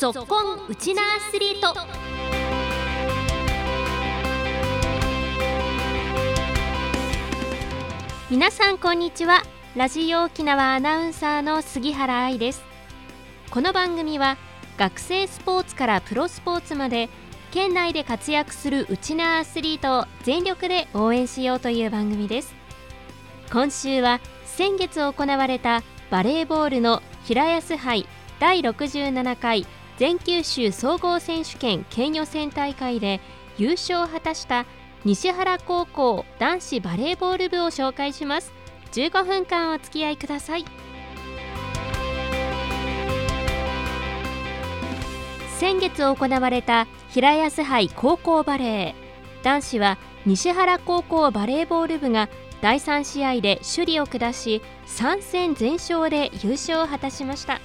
ぞっこんウチナアスリート。皆さんこんにちは。ラジオ沖縄アナウンサーの杉原愛です。この番組は学生スポーツからプロスポーツまで県内で活躍するウチナアスリートを全力で応援しようという番組です。今週は先月行われたバレーボールの平安杯第67回全九州総合選手権県予選大会で優勝を果たした西原高校男子バレーボール部を紹介します。15分間お付き合いください。先月行われた平安杯高校バレー。男子は西原高校バレーボール部が第3試合で首里を下し3戦全勝で優勝を果たしました。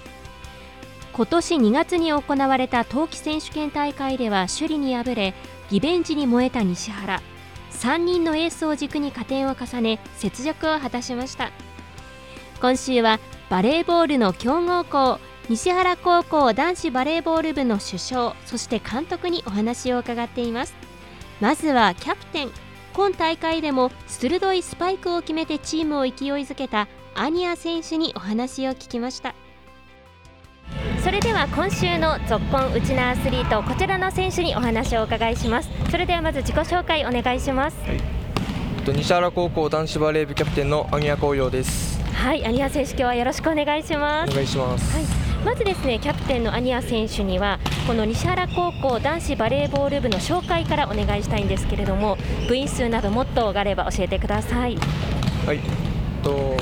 今年2月に行われた冬季選手権大会では首里に敗れリベンジに燃えた西原。3人のエースを軸に加点を重ね雪辱を果たしました。今週はバレーボールの強豪校西原高校男子バレーボール部の主将そして監督にお話を伺っています。まずはキャプテン。今大会でも鋭いスパイクを決めてチームを勢いづけたアニア選手にお話を聞きました。それでは今週の「ぞっこんウチナアスリート」こちらの選手にお話をお伺いします。それではまず自己紹介お願いします、はい、西原高校男子バレー部キャプテンのアニア紅葉です。はいアニア選手今日はよろしくお願いします。お願いします、はい。まずですねキャプテンのアニア選手にはこの西原高校男子バレーボール部の紹介からお願いしたいんですけれども部員数などもっとがあれば教えてください。はい。と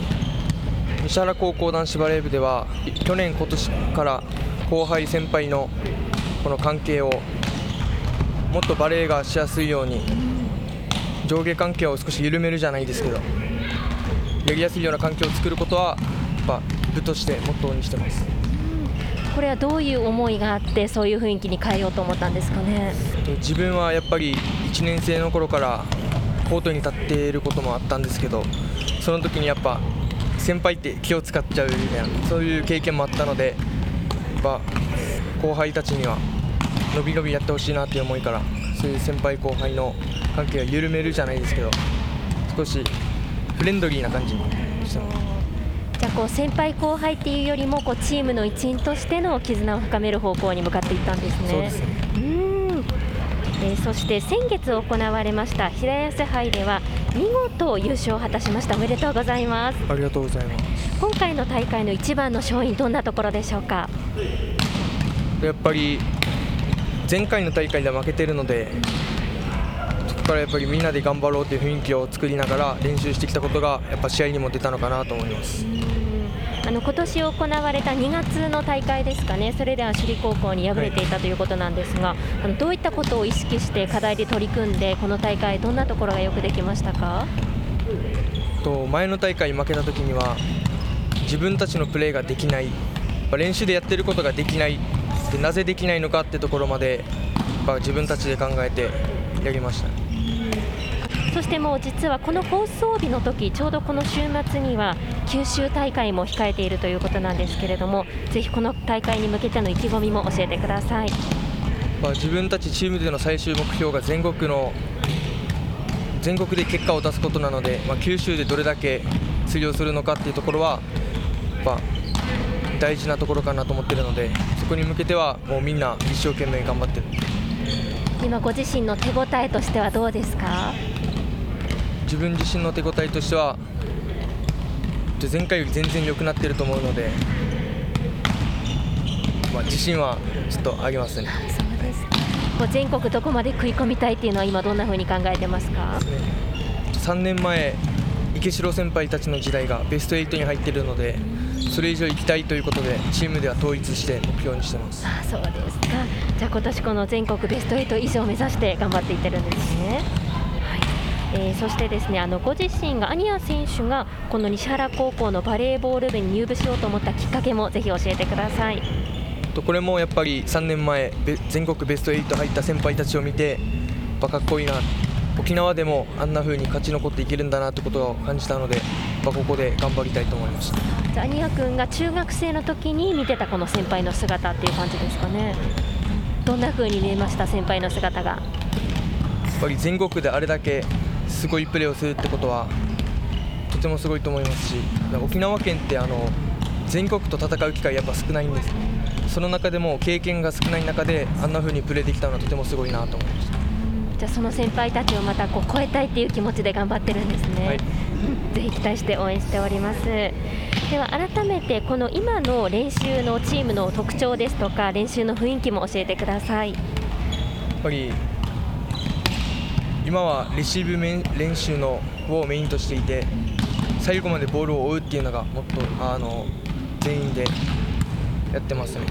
西原高校男子バレー部では去年、今年から後輩、先輩のこの関係をもっとバレーがしやすいように上下関係を少し緩めるじゃないですけどやりやすいような環境を作ることはやっぱ部としてモットーにしてます。これはどういう思いがあってそういう雰囲気に変えようと思ったんですかね？自分はやっぱり1年生の頃からコートに立っていることもあったんですけどその時にやっぱ先輩って気を使っちゃうみたいなそういう経験もあったのでやっぱ後輩たちには伸び伸びやってほしいなっていう思いからそういう先輩後輩の関係を緩めるじゃないですけど少しフレンドリーな感じにしてます。じゃあこう先輩後輩っていうよりもこうチームの一員としての絆を深める方向に向かっていったんですね。そうねうんえー、そして先月行われました平安杯では見事優勝を果たしました。おめでとうございます。ありがとうございます。今回の大会の一番の勝因どんなところでしょうか？やっぱり前回の大会で負けてるのでそこからやっぱりみんなで頑張ろうという雰囲気を作りながら練習してきたことがやっぱ試合にも出たのかなと思います。あの今年行われた2月の大会ですかね、それでは首里高校に敗れていたということなんですが、あのどういったことを意識して課題で取り組んで、この大会、どんなところがよくできましたか？と前の大会負けた時には、自分たちのプレーができない、練習でやってることができないで、なぜできないのかってところまで、自分たちで考えてやりました。そしてもう実はこの放送日の時ちょうどこの週末には九州大会も控えているということなんですけれどもぜひこの大会に向けての意気込みも教えてください、まあ、自分たちチームでの最終目標が全国の全国で結果を出すことなので、まあ、九州でどれだけ通用するのかっていうところは、まあ、大事なところかなと思っているのでそこに向けてはもうみんな一生懸命頑張ってる。今ご自身の手応えとしてはどうですか？自分自身の手応えとしては前回より全然良くなっていると思うので、まあ、自信はちょっとありますね。そうですこう全国どこまで食い込みたいっていうのは今どんなふうに考えてますか？3年前池城先輩たちの時代がベスト8に入っているのでそれ以上行きたいということでチームでは統一して目標にしてますあそうですかじゃあ今年この全国ベスト8以上目指して頑張っていってるんですね。えー、そしてですねあのご自身がアニア選手がこの西原高校のバレーボール部に入部しようと思ったきっかけもぜひ教えてください。これもやっぱり3年前全国ベスト8入った先輩たちを見てかっこいいな沖縄でもあんな風に勝ち残っていけるんだなってことを感じたのでぱここで頑張りたいと思いましたじゃあ、アニヤ君が中学生の時に見てたこの先輩の姿っていう感じですかね。どんな風に見えました先輩の姿が？やっぱり全国であれだけすごいプレーをするってことはとてもすごいと思いますし沖縄県ってあの全国と戦う機会やっぱ少ないんです。その中でも経験が少ない中であんな風にプレーできたのはとてもすごいなと思いました。じゃあその先輩たちをまたこう超えたいっていう気持ちで頑張ってるんですね、はい、ぜひ期待して応援しております。では改めてこの今の練習のチームの特徴ですとか練習の雰囲気も教えてください。やっぱり今はレシーブ練習のをメインとしていて最後までボールを追うっていうのがもっとあの全員でやってますね。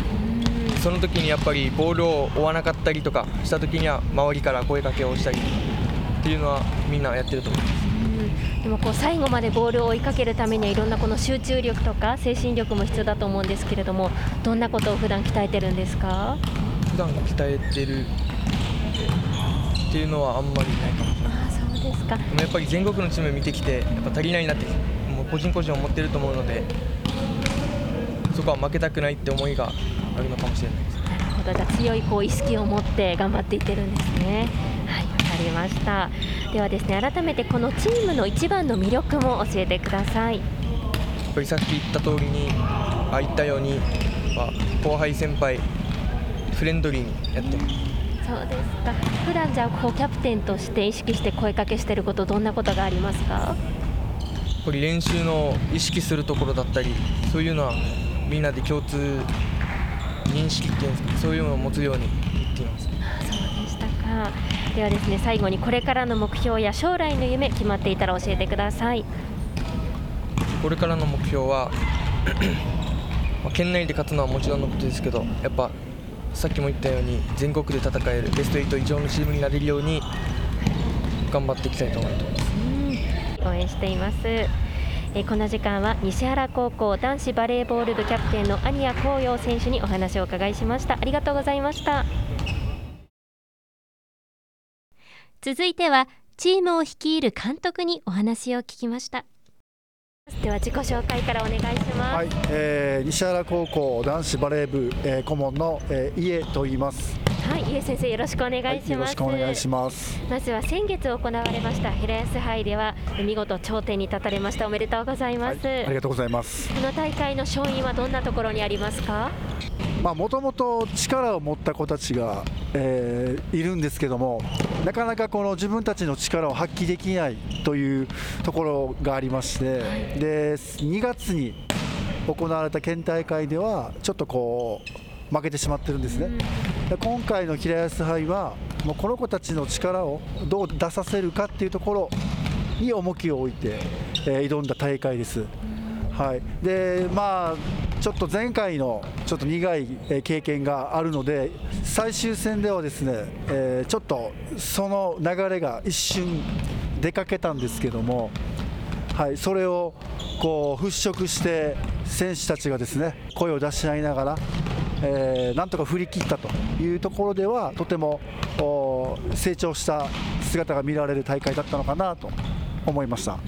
その時にやっぱりボールを追わなかったりとかした時には周りから声かけをしたりっていうのはみんなやってると思います。でもこう最後までボールを追いかけるためにはいろんなこの集中力とか精神力も必要だと思うんですけれどもどんなことを普段鍛えてるんですか？普段鍛えてるっていうのはあんまりないかもしれない。あそうですか。でもやっぱり全国のチーム見てきてやっぱ足りないなってもう個人個人思ってると思うのでそこは負けたくないって思いがあるのかもしれないです。なるほど。じゃあ強いこう意識を持って頑張っていってるんですね。はいわかりました。ではですね改めてこのチームの一番の魅力も教えてください。やっぱりさっき言った通りにあ言ったように、まあ、後輩先輩フレンドリーにやってそうですか。普段じゃあこうキャプテンとして意識して声かけしてることどんなことがありますか？やっぱり練習の意識するところだったりそういうのはみんなで共通認識っていうんですかそういうのを持つように言っています。そうでしたか。ではですね最後にこれからの目標や将来の夢決まっていたら教えてください。これからの目標は県内で勝つのはもちろんのことですけどやっぱさっきも言ったように全国で戦えるベスト8以上のチームになれるように頑張っていきたいと思います。応援しています。えこの時間は西原高校男子バレーボール部キャプテンの安仁谷紅葉選手にお話を伺いしました。ありがとうございました。続いてはチームを率いる監督にお話を聞きました。では自己紹介からお願いします。はい、えー、西原高校男子バレー部、えー、顧問の、えー、家と言います。はい、家先生よろしくお願いします、はい、よろしくお願いします。まずは先月行われました平安杯では見事頂点に立たれましたおめでとうございます、はい、ありがとうございます。この大会の勝因はどんなところにありますか？まあもともと力を持った子たちが、えー、いるんですけども、なかなかこの自分たちの力を発揮できないというところがありまして、で2月に行われた県大会ではちょっとこう負けてしまってるんですね。で今回の平安杯はもうこの子たちの力をどう出させるかっていうところに重きを置いて、えー、挑んだ大会です。はい、でまあちょっと前回のちょっと苦い経験があるので最終戦ではですね、えー、ちょっとその流れが一瞬出かけたんですけども、はい、それをこう払拭して選手たちがですね声を出し合いながら、えー、なんとか振り切ったというところではとても成長した姿が見られる大会だったのかなと思いました。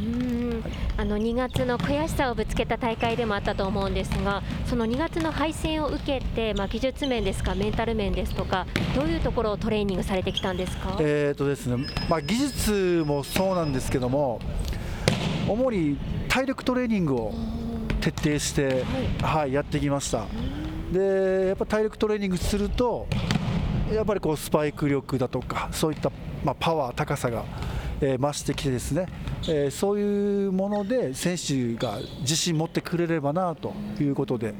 あの2月の悔しさをぶつけた大会でもあったと思うんですが、その2月の敗戦を受けて、まあ、技術面ですか、メンタル面ですとか、どういうところをトレーニングされてきたんですか、えーとですねまあ、技術もそうなんですけども、主に体力トレーニングを徹底して、はい、はい、やってきました。でやっぱ体力トレーニングするとやっぱりこうスパイク力だとかそういった、まあ、パワー高さがえー、増してきてですね、えー、そういうもので選手が自信持ってくれればなということで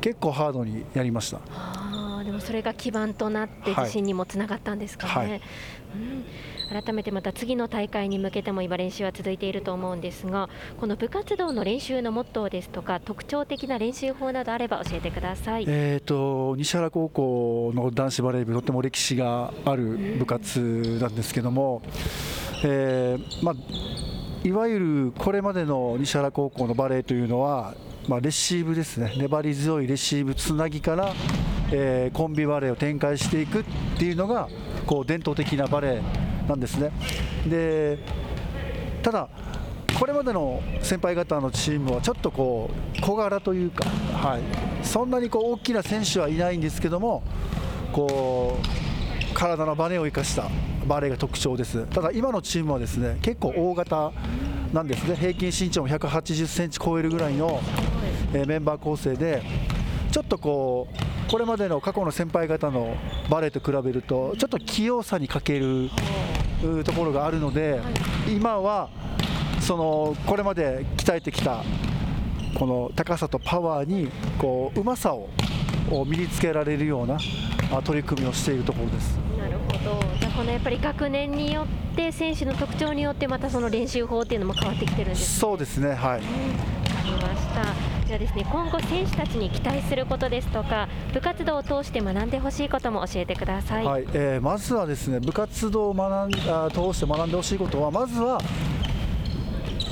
結構ハードにやりました。あでもそれが基盤となって自信にもつながったんですかね。はいはいうん、改めてまた次の大会に向けても今練習は続いていると思うんですがこの部活動の練習のモットーですとか特徴的な練習法などあれば教えてください、えーと、西原高校の男子バレー部とても歴史がある部活なんですけども、えーまあ、いわゆるこれまでの西原高校のバレーというのは、まあ、レシーブですね、粘り強いレシーブつなぎから、えー、コンビバレーを展開していくっていうのがこう伝統的なバレーなんですね。でただこれまでの先輩方のチームはちょっとこう小柄というか、はい、そんなにこう大きな選手はいないんですけどもこう体のバネを生かしたバレーが特徴です。ただ今のチームはですね結構大型なんですね。平均身長も180センチ超えるぐらいの、えメンバー構成でちょっとこうこれまでの過去の先輩方のバレーと比べるとちょっと器用さに欠けるところがあるので今はそのこれまで鍛えてきたこの高さとパワーにこううまさをを身につけられるようなあ取り組みをしているところです。なるほど。じゃあこのやっぱり学年によって選手の特徴によってまたその練習法っていうのも変わってきてるんですそうですね、はい、わかりましたじゃあですね今後選手たちに期待することですとか部活動を通して学んでほしいことも教えてください、はいえーまずはですね部活動を学んあ通して学んでほしいことはまずは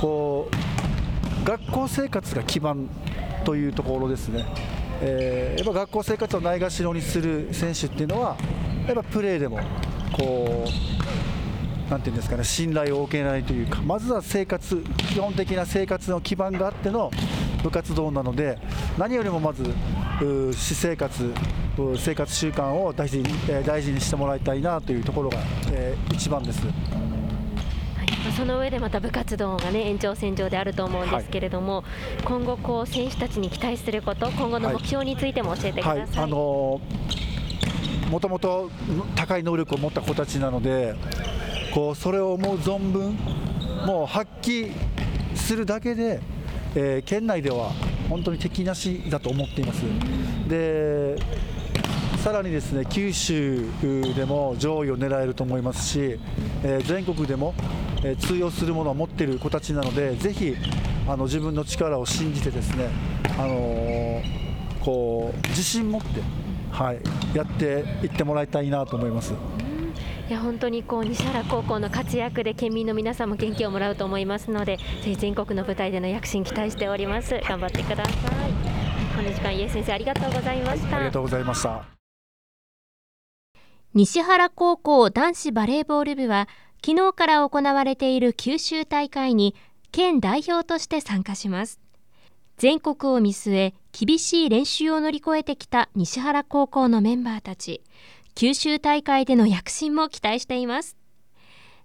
こう学校生活が基盤というところですね、えーやっぱ学校生活をないがしろにする選手っていうのはやっぱプレーでもこうなんていうんですかね信頼を受けないというかまずは生活基本的な生活の基盤があっての部活動なので何よりもまずう私生活う生活習慣を大事に、えー大事にしてもらいたいなというところが、えー一番です。その上でまた部活動がね延長線上であると思うんですけれども、今後こう選手たちに期待すること今後の目標についても教えてくはいださい、あのーもともと高い能力を持った子たちなのでこうそれをもう存分もう発揮するだけで、えー県内では本当に敵なしだと思っています。でさらにですね九州でも上位を狙えると思いますし、えー全国でも、え通用するものを持っている子たちなのでぜひあの自分の力を信じてですね、あのこう自信持って、はい、やっていってもらいたいなと思います。いや本当にこう西原高校の活躍で県民の皆さんも元気をもらうと思いますのでぜひ全国の舞台での躍進期待しております。頑張ってください。この時間家先生ありがとうございました、ありがとうございました。西原高校男子バレーボール部は昨日から行われている九州大会に県代表として参加します。全国を見据え厳しい練習を乗り越えてきた西原高校のメンバーたち。九州大会での躍進も期待しています。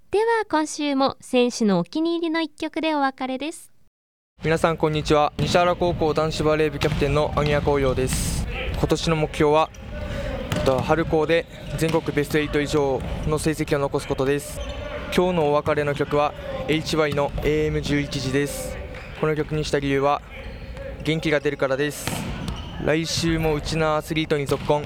では今週も選手のお気に入りの一曲でお別れです。皆さんこんにちは。西原高校男子バレー部キャプテンの網谷光陽です。今年の目標は春高で全国ベスト8以上の成績を残すことです。今日のお別れの曲は HY の AM11 時です。この曲にした理由は元気が出るからです。来週もうちのアスリートに続婚。